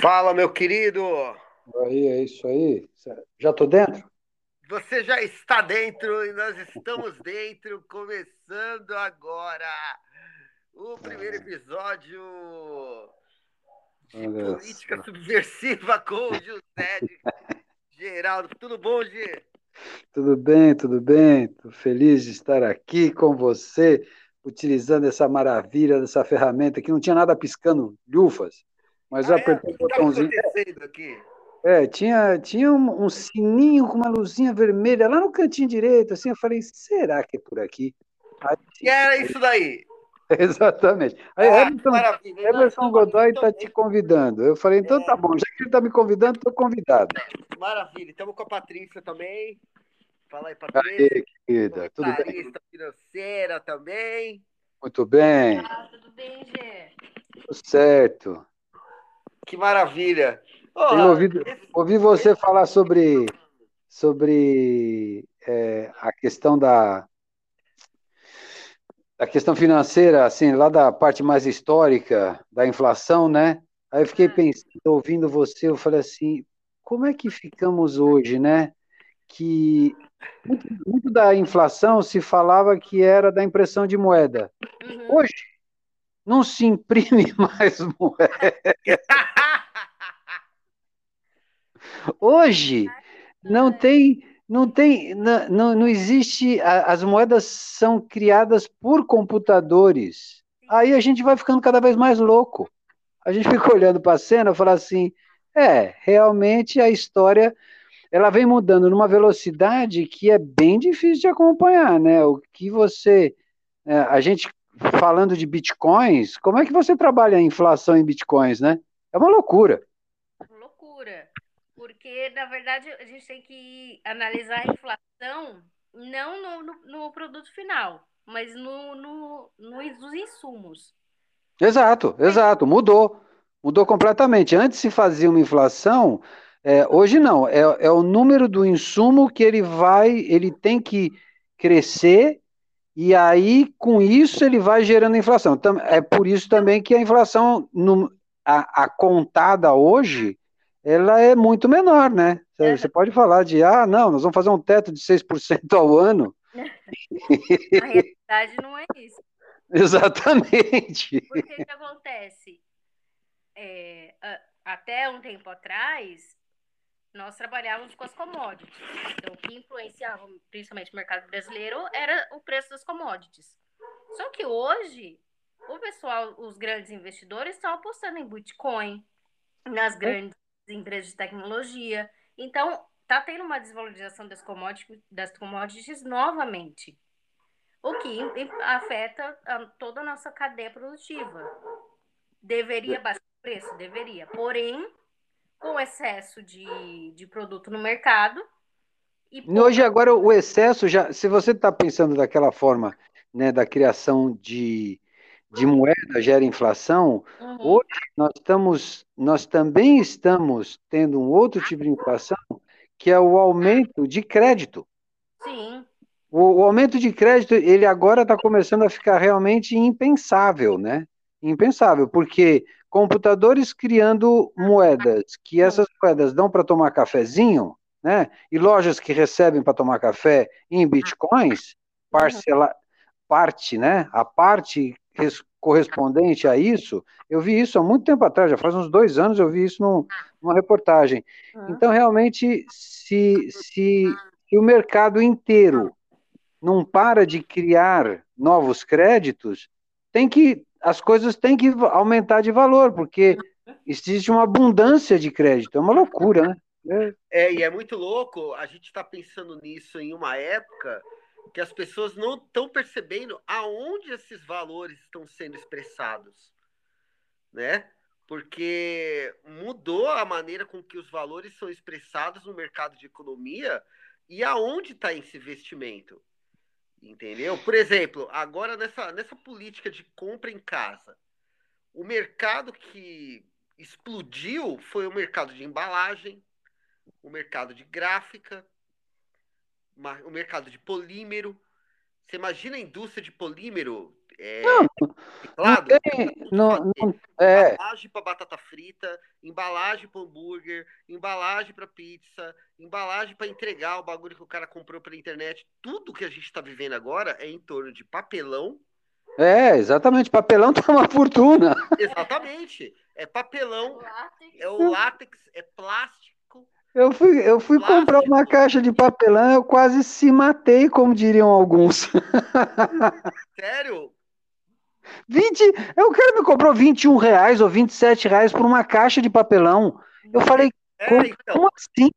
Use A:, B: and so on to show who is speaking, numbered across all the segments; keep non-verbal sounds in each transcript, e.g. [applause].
A: Fala, meu querido!
B: Aí, é isso aí. Já tô dentro?
A: Você já está dentro e nós estamos dentro, começando agora o primeiro episódio de
B: Olha
A: Política
B: só.
A: Subversiva com o José Geraldo. Tudo bom, Gê?
B: Tudo bem, tudo bem. Tô feliz de estar aqui com você, utilizando essa maravilha dessa ferramenta que não tinha nada piscando lufas, mas eu
A: Ah, é? O
B: apertei
A: que
B: o
A: está
B: botãozinho.
A: acontecendo aqui?
B: É, tinha, tinha um, um sininho com uma luzinha vermelha lá no cantinho direito, assim, eu falei, será que é por aqui? Aí,
A: E era isso daí. [laughs]
B: exatamente. Aí,
A: Ah,
B: Everton,
A: estamos
B: Godoy está te convidando. Eu falei, então tá bom, já que ele está me convidando, estou convidado.
A: Maravilha. Estamos com a Patrícia também. Fala aí, Patrícia.
B: Aí, querida, tudo bem?
A: Financeira também.
B: Muito bem,
C: Ah, tudo bem, Gê?
B: tudo certo.
A: Que maravilha. Ô,
B: Tenho ouvido,
A: esse-
B: ouvi você falar sobre, sobre é, a questão da, da questão financeira, assim, lá da parte mais histórica da inflação, né? Aí eu fiquei
C: Ah.
B: pensando, ouvindo você, eu falei assim, como é que ficamos hoje, né? Que muito, muito da inflação se falava que era da impressão de moeda.
C: Uhum.
B: Hoje não se imprime [laughs] mais moeda. Hoje não tem, não tem, não, não, existe, as moedas são criadas por computadores. Aí a gente vai ficando cada vez mais louco. A gente [laughs] fica olhando para a cena e fala assim, é, realmente a história ela vem mudando numa velocidade que é bem difícil de acompanhar, né? O que você, é, a gente falando de bitcoins, como é que você trabalha a inflação em bitcoins, né? É uma loucura.
C: Loucura. Porque, na verdade, a gente tem que analisar a inflação não no, no- no produto final, mas no, no, no- nos insumos.
B: Exato, exato, mudou, mudou completamente. Antes se fazia uma inflação, é, hoje não, é, é o número do insumo que ele vai, ele tem que crescer, e aí com isso ele vai gerando inflação. É por isso também que a inflação, no- a, a contada hoje, ela é muito menor, né? Você você pode falar de, ah, não, nós vamos fazer um teto de 6% ao ano. [laughs]
C: A realidade não é isso. [laughs]
B: Exatamente.
C: Porque o que acontece? É, até um tempo atrás, nós trabalhávamos com as commodities. Então, o que influenciava principalmente o mercado brasileiro era o preço das commodities. Só que hoje, o pessoal, os grandes investidores estão apostando em Bitcoin, nas grandes empresas de tecnologia. Então, está tendo uma desvalorização das commodities, das commodities novamente. O que afeta toda a nossa cadeia produtiva. Deveria baixar o preço? Deveria. Porém, com excesso de, de produto no mercado e
B: E Hoje, agora, o excesso já. Se você está pensando daquela forma, né, da criação de, de moeda gera inflação,
C: Uhum.
B: hoje nós estamos, nós também estamos tendo um outro tipo de inflação, que é o aumento de crédito.
C: Sim,
B: O, o aumento de crédito, ele agora está começando a ficar realmente impensável, né? Impensável, porque computadores criando moedas, que essas moedas dão para tomar cafezinho, né? E lojas que recebem para tomar café em bitcoins, parcela, parte, né? A parte res- correspondente a isso, eu vi isso há muito tempo atrás, já faz uns dois anos eu vi isso num- numa reportagem. Então, realmente, se, se, se o mercado inteiro não para de criar novos créditos, tem que as coisas têm que aumentar de valor, porque existe uma abundância de crédito, é uma loucura, né? É,
A: É, e é muito louco, a gente está pensando nisso em uma época que as pessoas não estão percebendo aonde esses valores estão sendo expressados, né? Porque mudou a maneira com que os valores são expressados no mercado de economia e aonde está esse investimento, entendeu? Por exemplo, agora nessa, nessa política de compra em casa, o mercado que explodiu foi o mercado de embalagem, o mercado de gráfica, o mercado de polímero. Você imagina a indústria de polímero é, não, reciclado.
B: Não tem, não, não, é.
A: Embalagem para batata frita, embalagem para hambúrguer, embalagem para pizza, embalagem para entregar o bagulho que o cara comprou pela internet. Tudo que a gente está vivendo agora é em torno de papelão.
B: É, exatamente. Papelão [laughs] tá uma fortuna.
A: Exatamente. É papelão, é o látex, é plástico
B: eu fui, eu fui comprar uma caixa de papelão, eu quase se matei, como diriam alguns. [laughs]
A: Sério?
B: 20, o cara me comprou 21 reais ou 27 reais por uma caixa de papelão. Eu falei, é, como, então, como assim?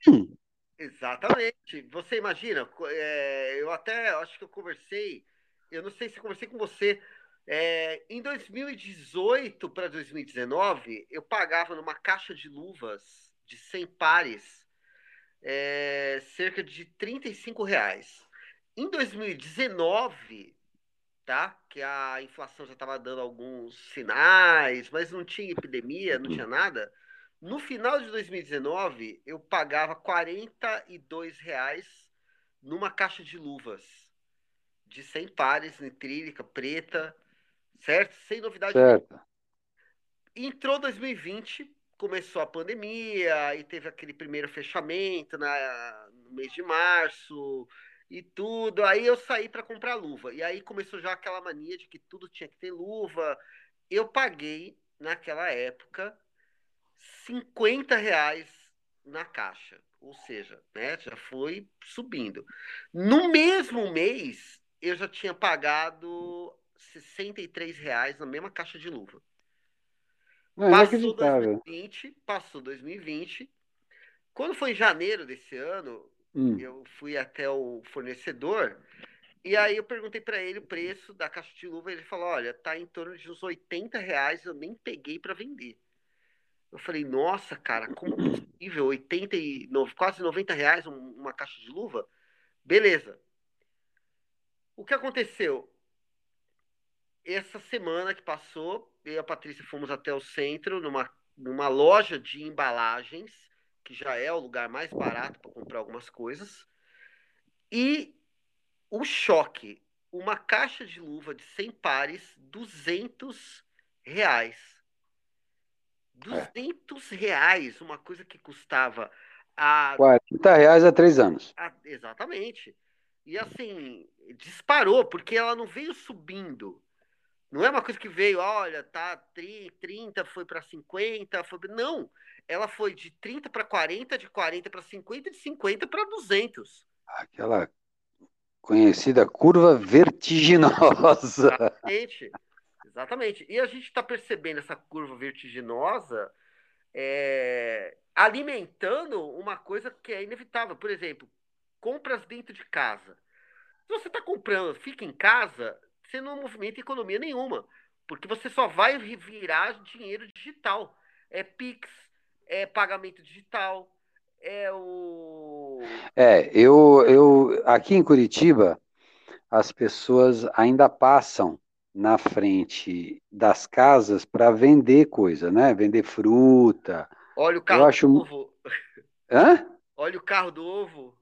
A: Exatamente. Você imagina, é, eu até acho que eu conversei, eu não sei se conversei com você. É, em 2018 para 2019, eu pagava numa caixa de luvas de 100 pares é, cerca de 35 reais. Em 2019, tá? Que a inflação já estava dando alguns sinais, mas não tinha epidemia, não tinha nada. No final de 2019, eu pagava 42 reais numa caixa de luvas de 100 pares, nitrílica, preta, certo? Sem novidade.
B: Certo.
A: Entrou 2020, começou a pandemia e teve aquele primeiro fechamento na, no mês de março e tudo. Aí eu saí para comprar luva. E aí começou já aquela mania de que tudo tinha que ter luva. Eu paguei, naquela época, 50 reais na caixa. Ou seja, né, já foi subindo. No mesmo mês, eu já tinha pagado 63 reais na mesma caixa de luva.
B: Não, é passou
A: 2020, passou 2020. Quando foi em janeiro desse ano, hum. eu fui até o fornecedor e aí eu perguntei para ele o preço da caixa de luva. Ele falou: olha, tá em torno de uns 80 reais, eu nem peguei para vender. Eu falei, nossa, cara, como é possível? 89, quase 90 reais uma caixa de luva? Beleza. O que aconteceu? Essa semana que passou, eu e a Patrícia fomos até o centro, numa, numa loja de embalagens, que já é o lugar mais barato para comprar algumas coisas. E o choque, uma caixa de luva de 100 pares, 200 reais. 200 reais, uma coisa que custava a
B: 40 reais há três anos.
A: A, exatamente. E assim, disparou, porque ela não veio subindo. Não é uma coisa que veio, olha, tá 30, foi para 50, foi... não. Ela foi de 30 para 40, de 40 para 50, de 50 para 200.
B: Aquela conhecida curva vertiginosa.
A: Exatamente. Exatamente. E a gente está percebendo essa curva vertiginosa é, alimentando uma coisa que é inevitável. Por exemplo, compras dentro de casa. Se você está comprando, fica em casa, você não movimenta economia nenhuma, porque você só vai virar dinheiro digital. É Pix, é pagamento digital, é o.
B: É, eu, eu aqui em Curitiba, as pessoas ainda passam na frente das casas para vender coisa, né? Vender fruta.
A: Olha o carro acho... do ovo.
B: Hã?
A: Olha o carro do ovo.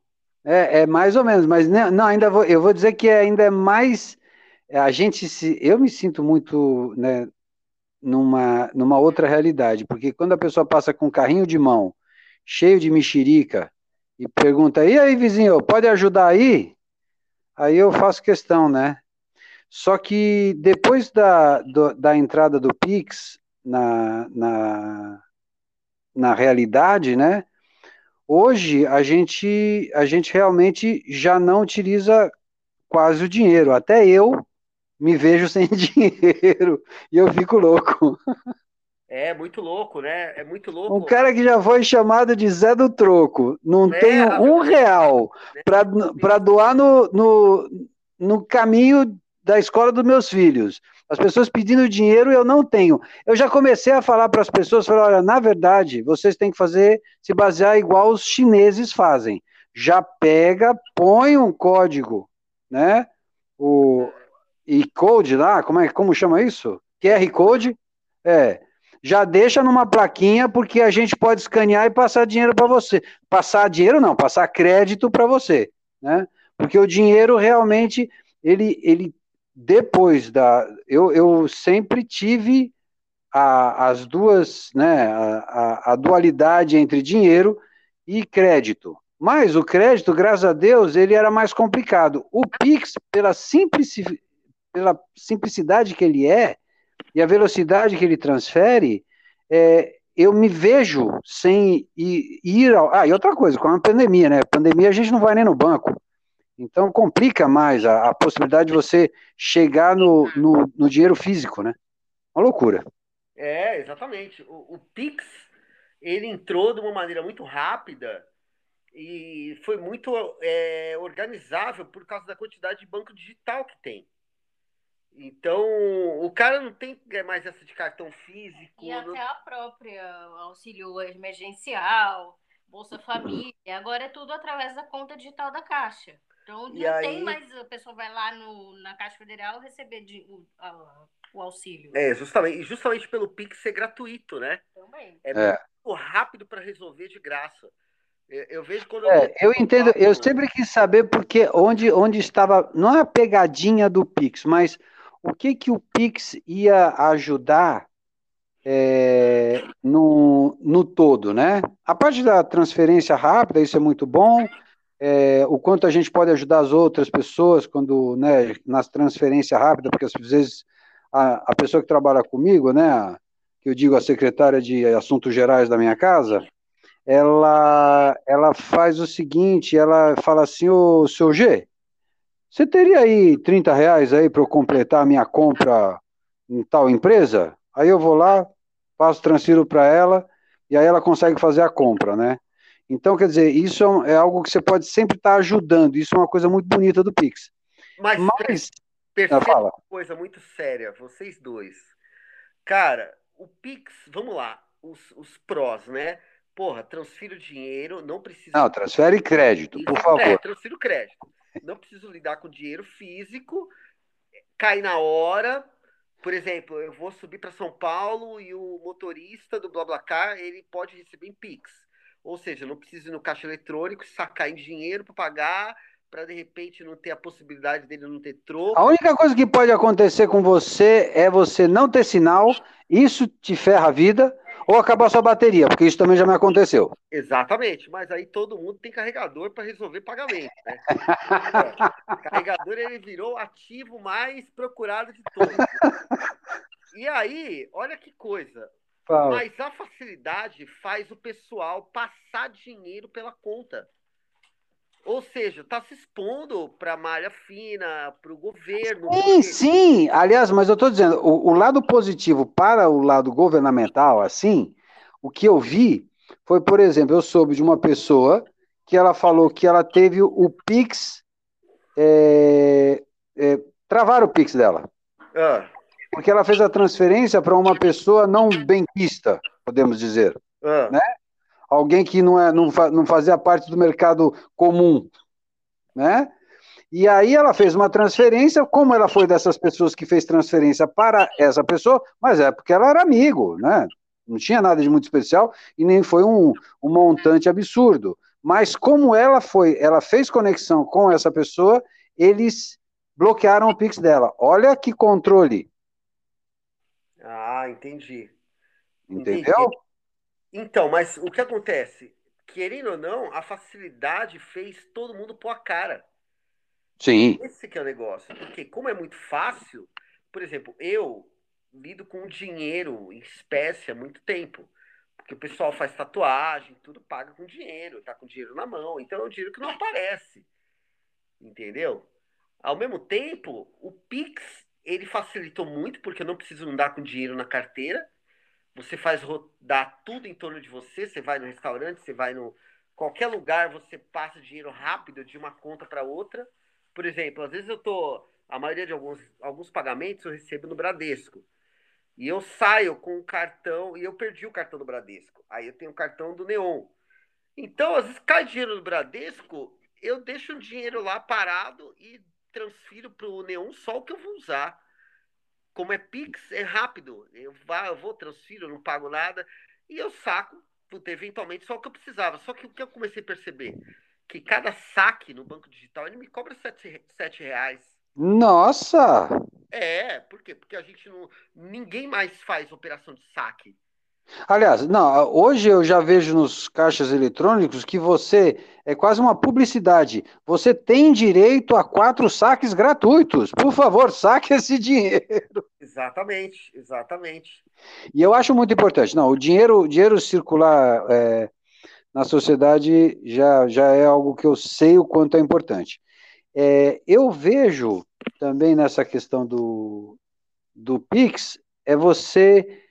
B: É, é mais ou menos, mas não, ainda vou, eu vou dizer que ainda é mais é, a gente se, eu me sinto muito, né, numa, numa outra realidade, porque quando a pessoa passa com um carrinho de mão cheio de mexerica e pergunta, e aí, vizinho, pode ajudar aí? Aí eu faço questão, né? Só que depois da, do, da entrada do Pix na, na, na realidade, né? Hoje a gente, a gente realmente já não utiliza quase o dinheiro. Até eu, me vejo sem [laughs] dinheiro e eu fico louco.
A: É muito louco, né? É muito louco.
B: Um cara que já foi chamado de Zé do Troco, não é, tem um real né? para doar no, no, no caminho da escola dos meus filhos. As pessoas pedindo dinheiro eu não tenho. Eu já comecei a falar para as pessoas, falar, olha, na verdade, vocês têm que fazer, se basear igual os chineses fazem. Já pega, põe um código, né? O, e code lá, como é como chama isso? QR Code, é, já deixa numa plaquinha porque a gente pode escanear e passar dinheiro para você. Passar dinheiro não, passar crédito para você, né? Porque o dinheiro realmente ele ele depois da. Eu, eu sempre tive a, as duas, né, a, a, a dualidade entre dinheiro e crédito. Mas o crédito, graças a Deus, ele era mais complicado. O Pix, pela, simplici, pela simplicidade que ele é e a velocidade que ele transfere, é, eu me vejo sem ir, ir ao. Ah, e outra coisa, com a pandemia, né? Pandemia a gente não vai nem no banco. Então complica mais a, a possibilidade de você chegar no, no, no, dinheiro físico, né? Uma loucura.
A: É, exatamente. O, o Pix, ele entrou de uma maneira muito rápida e foi muito é, organizável por causa da quantidade de banco digital que tem. Então, o cara não tem mais essa de cartão físico.
C: E não... até a própria auxílio emergencial, Bolsa Família. Agora é tudo através da conta digital da Caixa. Então, não aí... tem mais. A pessoa vai lá no, na Caixa Federal receber de, o, a, o auxílio.
A: É, justamente, justamente pelo Pix ser gratuito, né?
C: Também.
A: É, é. muito rápido para resolver de graça. Eu vejo quando
B: é, eu, eu entendo, eu sempre quis saber porque onde, onde estava, não é a pegadinha do Pix, mas o que que o Pix ia ajudar é, no, no todo, né? A parte da transferência rápida, isso é muito bom. É, o quanto a gente pode ajudar as outras pessoas quando, né, nas transferências rápidas, porque às vezes a, a pessoa que trabalha comigo, né, que eu digo a secretária de Assuntos Gerais da minha casa, ela, ela faz o seguinte, ela fala assim, ô seu G, você teria aí 30 reais aí para eu completar a minha compra em tal empresa? Aí eu vou lá, passo, transfiro para ela, e aí ela consegue fazer a compra, né? Então, quer dizer, isso é, é algo que você pode sempre estar tá ajudando, isso é uma coisa muito bonita do Pix.
A: Mas, Mas perceba ah, uma coisa muito séria, vocês dois. Cara, o Pix, vamos lá, os, os prós, né? porra, transfiro dinheiro, não preciso.
B: Não, transfere crédito, por favor. É,
A: transfiro crédito. Não preciso lidar com dinheiro físico, cai na hora. Por exemplo, eu vou subir para São Paulo e o motorista do BlaBlaCar, ele pode receber em Pix. Ou seja, não preciso ir no caixa eletrônico, sacar em dinheiro para pagar, para de repente não ter a possibilidade dele não ter troco.
B: A única coisa que pode acontecer com você é você não ter sinal, isso te ferra a vida ou acabar sua bateria, porque isso também já me aconteceu.
A: Exatamente, mas aí todo mundo tem carregador para resolver pagamento. Né? carregador ele virou o ativo mais procurado de todos. E aí, olha que coisa. Fala. Mas a facilidade faz o pessoal passar dinheiro pela conta. Ou seja, está se expondo para a malha fina, para o governo.
B: Sim, sim. Aliás, mas eu estou dizendo, o, o, lado positivo para o lado governamental, assim, o que eu vi foi, por exemplo, eu soube de uma pessoa que ela falou que ela teve o Pix. É, é, travaram o Pix dela. Ah. Porque ela fez a transferência para uma pessoa não benquista, podemos dizer. Ah. Né? Alguém que não, é, não, não fazia parte do mercado comum, né? E aí ela fez uma transferência, como ela foi dessas pessoas que fez transferência para essa pessoa, mas é porque ela era amigo, né? Não tinha nada de muito especial e nem foi um, um montante absurdo. Mas como ela foi, ela fez conexão com essa pessoa, eles bloquearam o Pix dela. Olha que controle.
A: Ah, entendi.
B: Entendeu? Entendi.
A: Então, mas o que acontece? Querendo ou não, a facilidade fez todo mundo pôr a cara.
B: Sim.
A: Esse que é o negócio. Porque como é muito fácil, por exemplo, eu lido com dinheiro em espécie há muito tempo. Porque o pessoal faz tatuagem, tudo paga com dinheiro, tá com dinheiro na mão. Então é um dinheiro que não aparece. Entendeu? Ao mesmo tempo, o Pix, ele facilitou muito, porque eu não preciso andar com dinheiro na carteira você faz rodar tudo em torno de você, você vai no restaurante, você vai no qualquer lugar, você passa dinheiro rápido de uma conta para outra. Por exemplo, às vezes eu tô, a maioria de alguns, alguns pagamentos eu recebo no Bradesco. E eu saio com o cartão e eu perdi o cartão do Bradesco. Aí eu tenho o cartão do Neon. Então, às vezes cai dinheiro do Bradesco, eu deixo o dinheiro lá parado e transfiro para o Neon só o que eu vou usar como é Pix, é rápido. Eu, eu vou, transfiro, não pago nada. E eu saco, eventualmente, só o que eu precisava. Só que o que eu comecei a perceber? Que cada saque no banco digital, ele me cobra 7, reais.
B: Nossa!
A: É, por quê? Porque a gente não. Ninguém mais faz operação de saque.
B: Aliás, não, hoje eu já vejo nos caixas eletrônicos que você é quase uma publicidade. Você tem direito a quatro saques gratuitos. Por favor, [laughs] saque esse dinheiro.
A: Exatamente, exatamente.
B: E eu acho muito importante. Não, o dinheiro, o dinheiro circular é, na sociedade já, já é algo que eu sei o quanto é importante. É, eu vejo também nessa questão do, do Pix, é você,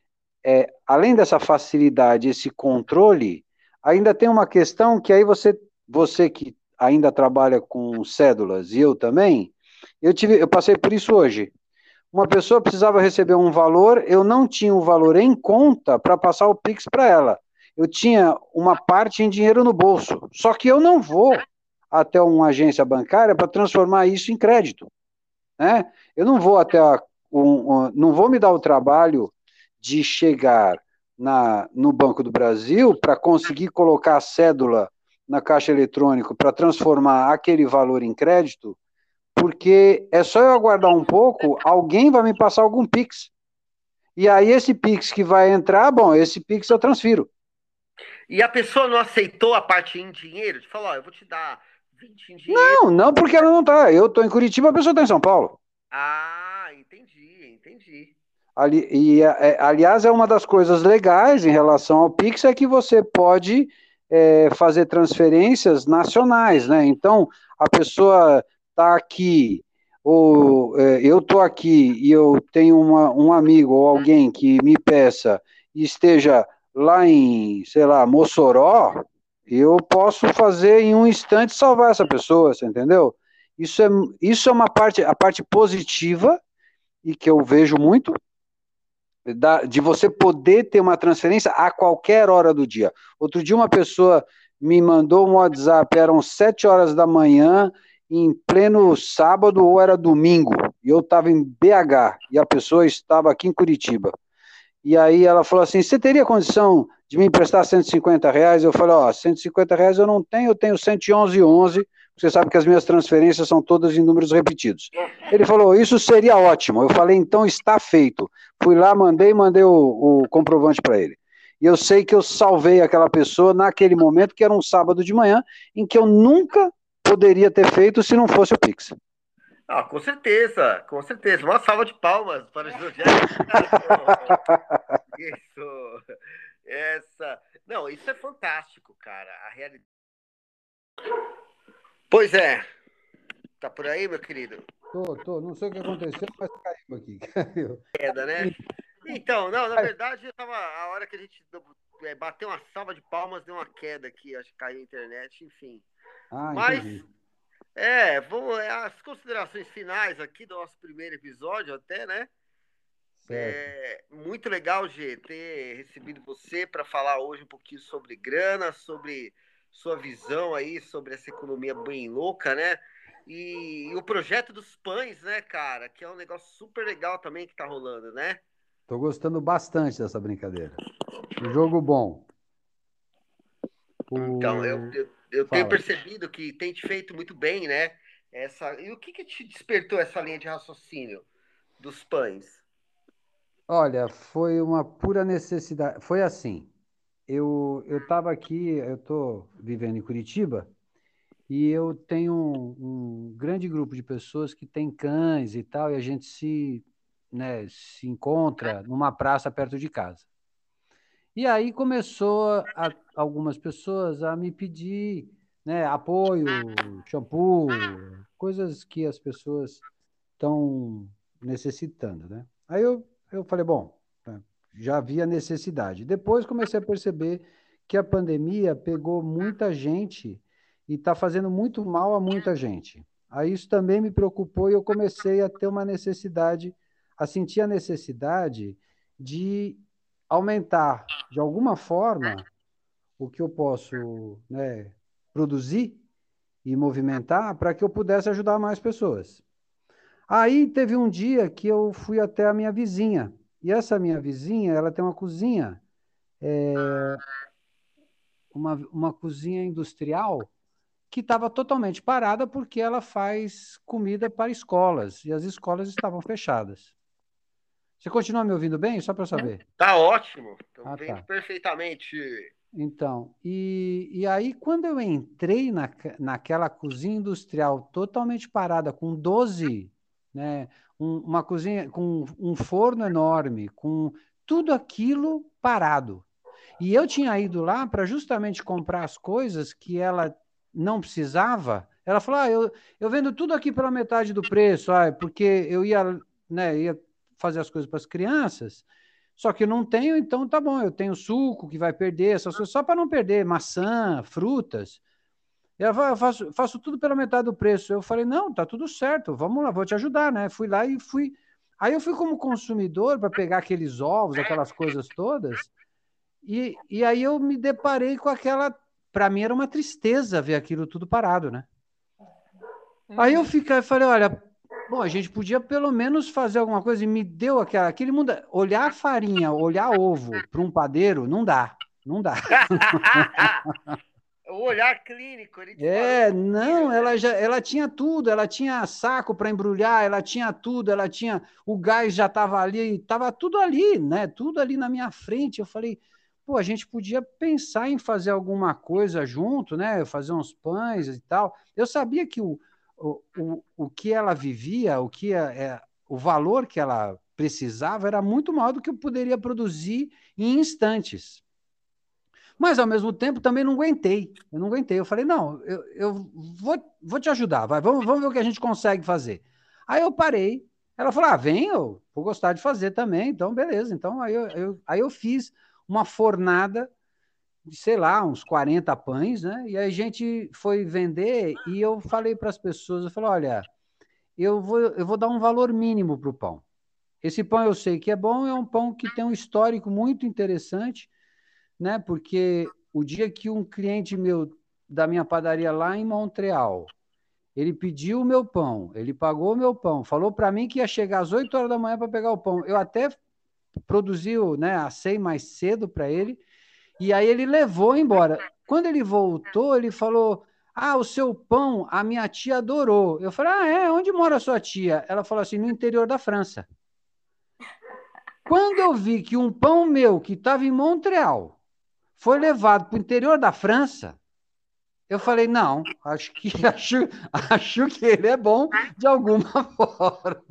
B: é, além dessa facilidade, esse controle, ainda tem uma questão que aí você, você que ainda trabalha com cédulas, e eu também, eu, tive, eu passei por isso hoje. Uma pessoa precisava receber um valor, eu não tinha o valor em conta para passar o Pix para ela. Eu tinha uma parte em dinheiro no bolso. Só que eu não vou até uma agência bancária para transformar isso em crédito. Né? Eu não vou até a, um, um, não vou me dar o trabalho de chegar na, no Banco do Brasil para conseguir colocar a cédula na caixa eletrônica para transformar aquele valor em crédito, porque é só eu aguardar um pouco, alguém vai me passar algum Pix. E aí esse Pix que vai entrar, bom, esse Pix eu transfiro.
A: E a pessoa não aceitou a parte em dinheiro? De falar, ó, eu vou te dar 20 em dinheiro.
B: Não, não porque ela não tá. Eu tô em Curitiba, a pessoa tá em São Paulo.
A: Ah, entendi, entendi.
B: Ali, e, é, aliás, é uma das coisas legais em relação ao Pix é que você pode é, fazer transferências nacionais, né? Então, a pessoa está aqui, ou é, eu estou aqui e eu tenho uma, um amigo ou alguém que me peça e esteja lá em, sei lá, Mossoró, eu posso fazer em um instante salvar essa pessoa, você entendeu? Isso é, isso é uma parte, a parte positiva e que eu vejo muito da, de você poder ter uma transferência a qualquer hora do dia. Outro dia uma pessoa me mandou um WhatsApp, eram sete horas da manhã, em pleno sábado ou era domingo, e eu estava em BH, e a pessoa estava aqui em Curitiba. E aí ela falou assim: você teria condição de me emprestar 150 reais? Eu falei: ó, 150 reais eu não tenho, eu tenho 111,11. Você sabe que as minhas transferências são todas em números repetidos. Ele falou: isso seria ótimo. Eu falei: então está feito. Fui lá, mandei, mandei o, o comprovante para ele. E eu sei que eu salvei aquela pessoa naquele momento, que era um sábado de manhã, em que eu nunca poderia ter feito se não fosse o Pix.
A: Ah, com certeza, com certeza. Uma salva de palmas para o José. [laughs] isso. Essa. Não, isso é fantástico, cara. A realidade. Pois é. Tá por aí, meu querido?
B: Tô, tô. Não sei o que aconteceu, mas caiu aqui. [laughs] Caiu.
A: Queda, né? Então, não, na verdade, eu tava. A hora que a gente é, bateu uma salva de palmas, deu uma queda aqui, acho que caiu a internet, enfim.
B: Ah, Mas entendi.
A: É, vamos, é, as considerações finais aqui do nosso primeiro episódio, até, né? É muito legal, G, ter recebido você para falar hoje um pouquinho sobre grana, sobre sua visão aí, sobre essa economia bem louca, né? E, e o projeto dos pães, né, cara? Que é um negócio super legal também que tá rolando, né?
B: Tô gostando bastante dessa brincadeira. Um jogo bom.
A: O... Então, eu, eu eu tenho percebido que tem te feito muito bem, né? Essa, e o que, que te despertou essa linha de raciocínio dos pães?
B: Olha, foi uma pura necessidade. Foi assim. Eu eu estava aqui, eu estou vivendo em Curitiba e eu tenho um, um, grande grupo de pessoas que tem cães e tal, e a gente se, né, se encontra numa praça perto de casa. E aí começou a, algumas pessoas a me pedir né, apoio, shampoo, coisas que as pessoas estão necessitando. Né? Aí eu, eu falei, bom, já havia necessidade. Depois comecei a perceber que a pandemia pegou muita gente e está fazendo muito mal a muita gente. Aí isso também me preocupou e eu comecei a ter uma necessidade, a sentir a necessidade de aumentar de alguma forma o que eu posso né, produzir e movimentar para que eu pudesse ajudar mais pessoas. Aí teve um dia que eu fui até a minha vizinha e essa minha vizinha ela tem uma cozinha é, uma, uma cozinha industrial que estava totalmente parada porque ela faz comida para escolas e as escolas estavam fechadas. Você continua me ouvindo bem? Só para saber.
A: Tá ótimo. Estou
B: Ah,
A: vendo
B: tá.
A: perfeitamente.
B: Então, e, e aí quando eu entrei na, naquela cozinha industrial totalmente parada, com 12, né, um- uma cozinha com um forno enorme, com tudo aquilo parado. E eu tinha ido lá para justamente comprar as coisas que ela não precisava. Ela falou: ah, eu, eu vendo tudo aqui pela metade do preço, ah, porque eu ia, né, ia fazer as coisas para as crianças. Só que eu não tenho, então tá bom, eu tenho suco que vai perder, essas coisas, só para não perder, maçã, frutas. E ela faço, faço tudo pela metade do preço. Eu falei, não, tá tudo certo, vamos lá, vou te ajudar, né? Fui lá e fui. Aí eu fui como consumidor para pegar aqueles ovos, aquelas coisas todas, e, e aí eu me deparei com aquela. Para mim era uma tristeza ver aquilo tudo parado, né? Aí eu fiquei, falei, olha, bom, a gente podia pelo menos fazer alguma coisa e me deu aquela, aquele mundo, olhar farinha, olhar ovo para um padeiro, não dá, não dá. [laughs]
A: o olhar clínico. Ele
B: É, não, ela já, ela tinha tudo, ela tinha saco para embrulhar, ela tinha tudo, ela tinha, o gás já estava ali, estava tudo ali, né? Tudo ali na minha frente. Eu falei, pô, a gente podia pensar em fazer alguma coisa junto, né? Fazer uns pães e tal. Eu sabia que o, o, o, o que ela vivia, o que é, é, o valor que ela precisava era muito maior do que eu poderia produzir em instantes. Mas, ao mesmo tempo, também não aguentei. Eu não aguentei. Eu falei, não, eu, eu vou, vou te ajudar, vai, vamos, vamos ver o que a gente consegue fazer. Aí eu parei. Ela falou, ah, vem, eu vou gostar de fazer também. Então, beleza. Então, aí eu, eu, aí eu fiz uma fornada de, sei lá, uns 40 pães, né? E aí a gente foi vender e eu falei para as pessoas, eu falei, olha, eu vou, eu vou dar um valor mínimo para o pão. Esse pão eu sei que é bom, é um pão que tem um histórico muito interessante, né? Porque o dia que um cliente meu da minha padaria lá em Montreal, ele pediu o meu pão, ele pagou o meu pão, falou para mim que ia chegar às 8 horas da manhã para pegar o pão. Eu até produzi, né, assei mais cedo para ele, e aí ele levou embora. Quando ele voltou, ele falou: "Ah, o seu pão, a minha tia adorou". Eu falei: "Ah, é? Onde mora a sua tia?". Ela falou assim: "No interior da França". Quando eu vi que um pão meu que estava em Montreal foi levado para o interior da França, eu falei, não, acho que [laughs] acho, acho que ele é bom de alguma [laughs] forma.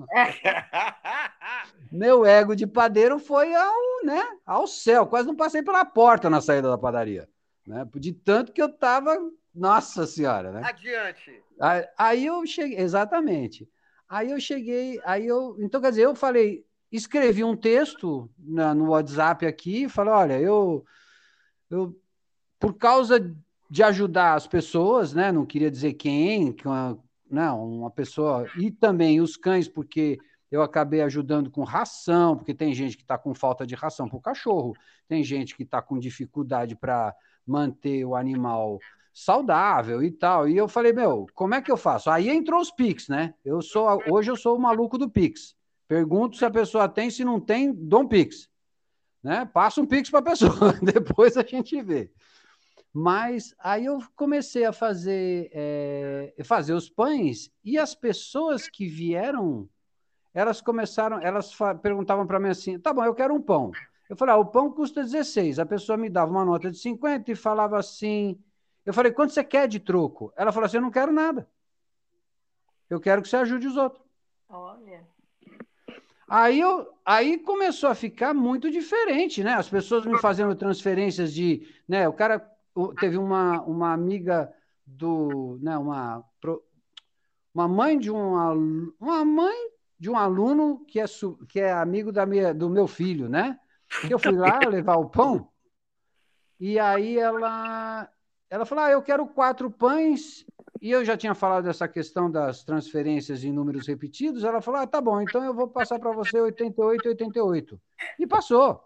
B: Meu ego de padeiro foi ao, né, ao céu, quase não passei pela porta na saída da padaria. Né? De tanto que eu estava, nossa senhora, né?
A: Adiante.
B: Aí, aí eu cheguei, exatamente. Aí eu cheguei, aí eu, então quer dizer, eu falei, escrevi um texto na, no WhatsApp aqui e falei, olha, eu, eu, por causa de ajudar as pessoas, né, não queria dizer quem, que uma, não, uma pessoa, e também os cães, porque eu acabei ajudando com ração, porque tem gente que está com falta de ração para o cachorro, tem gente que está com dificuldade para manter o animal saudável e tal. E eu falei, meu, como é que eu faço? Aí entrou os Pix, né? Eu sou, hoje eu sou o maluco do Pix. Pergunto se a pessoa tem, se não tem, dou um Pix. Né? Passa um Pix para a pessoa, [laughs] depois a gente vê. Mas aí eu comecei a fazer, é, fazer os pães e as pessoas que vieram, elas começaram, elas perguntavam para mim assim, tá bom, eu quero um pão. Eu falei, ah, o pão custa 16. A pessoa me dava uma nota de 50 e falava assim, eu falei, quanto você quer de troco? Ela falou assim, eu não quero nada. Eu quero que você ajude os outros.
C: Olha.
B: Aí, eu, aí começou a ficar muito diferente, né? As pessoas me fazendo transferências de. Né, o cara teve uma, uma amiga do. Né, uma, uma mãe de um uma mãe de um aluno que é, que é amigo da minha, do meu filho, né? Eu fui lá [laughs] levar o pão, e aí ela, ela falou: ah, eu quero quatro pães e eu já tinha falado dessa questão das transferências em números repetidos. Ela falou: ah, tá bom, então eu vou passar para você 88, 88. E passou,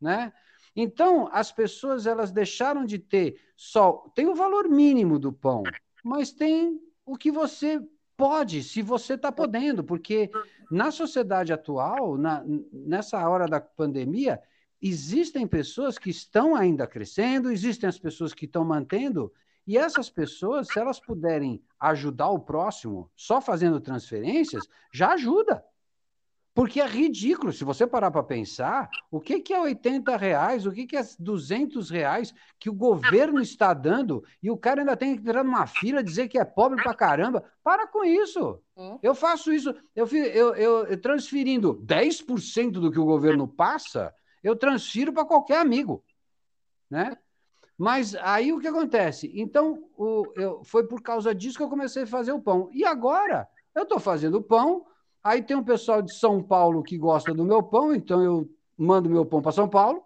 B: né? Então, as pessoas elas deixaram de ter só. Tem o valor mínimo do pão, mas tem o que você pode, se você está podendo, porque na sociedade atual, na, nessa hora da pandemia, existem pessoas que estão ainda crescendo, existem as pessoas que estão mantendo, E essas pessoas, se elas puderem ajudar o próximo só fazendo transferências, já ajuda. Porque é ridículo, se você parar para pensar, o que, que é 80 reais, o que, que é 200 reais que o governo está dando e o cara ainda tem que entrar numa fila dizer que é pobre pra caramba. Para com isso. Hum? Eu faço isso, eu, eu, eu, eu transferindo 10% do que o governo passa, eu transfiro para qualquer amigo. Né? Mas aí o que acontece? Então, o, eu, foi por causa disso que eu comecei a fazer o pão. E agora, eu estou fazendo pão Aí tem um pessoal de São Paulo que gosta do meu pão, então eu mando meu pão para São Paulo.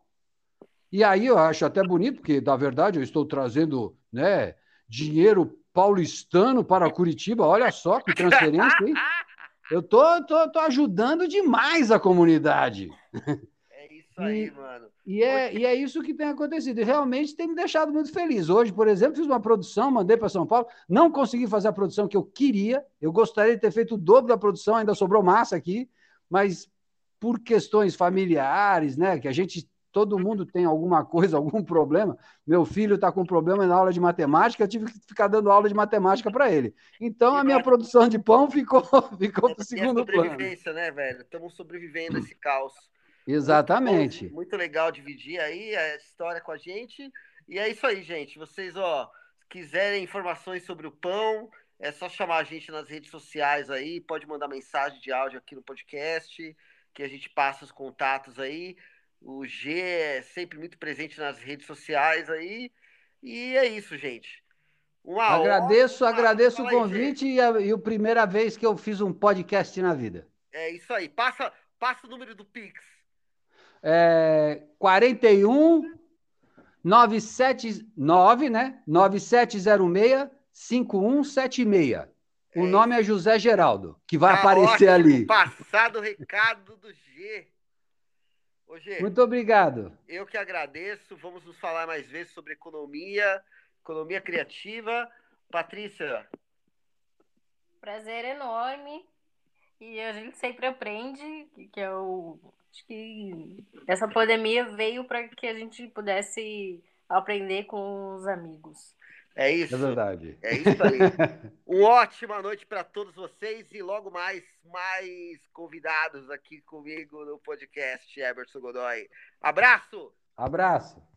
B: E aí eu acho até bonito, porque, na verdade, eu estou trazendo né, dinheiro paulistano para Curitiba. Olha só que transferência, hein? Eu tô, tô, tô ajudando demais a comunidade. [laughs]
A: É isso aí, e, mano.
B: E é, e é isso que tem acontecido. E realmente tem me deixado muito feliz. Hoje, por exemplo, fiz uma produção, mandei para São Paulo, não consegui fazer a produção que eu queria. Eu gostaria de ter feito o dobro da produção, ainda sobrou massa aqui, mas por questões familiares, né? Que a gente, todo mundo tem alguma coisa, [laughs] algum problema. Meu filho está com problema na aula de matemática, eu tive que ficar dando aula de matemática para ele. Então a minha produção de pão ficou, [laughs] ficou para o segundo plano.
A: sobrevivência, né, velho? Estamos sobrevivendo a esse caos.
B: Exatamente.
A: Muito, muito, legal dividir aí a história com a gente. E é isso aí, gente. Vocês, ó, quiserem informações sobre o pão, é só chamar a gente nas redes sociais aí. Pode mandar mensagem de áudio aqui no podcast, que a gente passa os contatos aí. O G é sempre muito presente nas redes sociais aí. E é isso, gente.
B: Uma agradeço, hora... agradeço o convite aí, e, a, e a primeira vez que eu fiz um podcast na vida.
A: É isso aí. Passa, passa o número do Pix
B: é, 41 979, né? 9706 5176. O é nome é José Geraldo, que vai tá aparecer ótimo, ali.
A: Passado o recado do G.
B: Ô, G. Muito obrigado.
A: Eu que agradeço. Vamos nos falar mais vezes sobre economia, economia criativa. Patrícia.
C: Prazer enorme. E a gente sempre aprende, que é o Acho que essa pandemia veio para que a gente pudesse aprender com os amigos.
A: É isso.
B: É verdade.
A: É isso aí. [laughs] Uma ótima noite para todos vocês e logo mais, mais convidados aqui comigo no podcast Eberson Godoy. Abraço!
B: Abraço!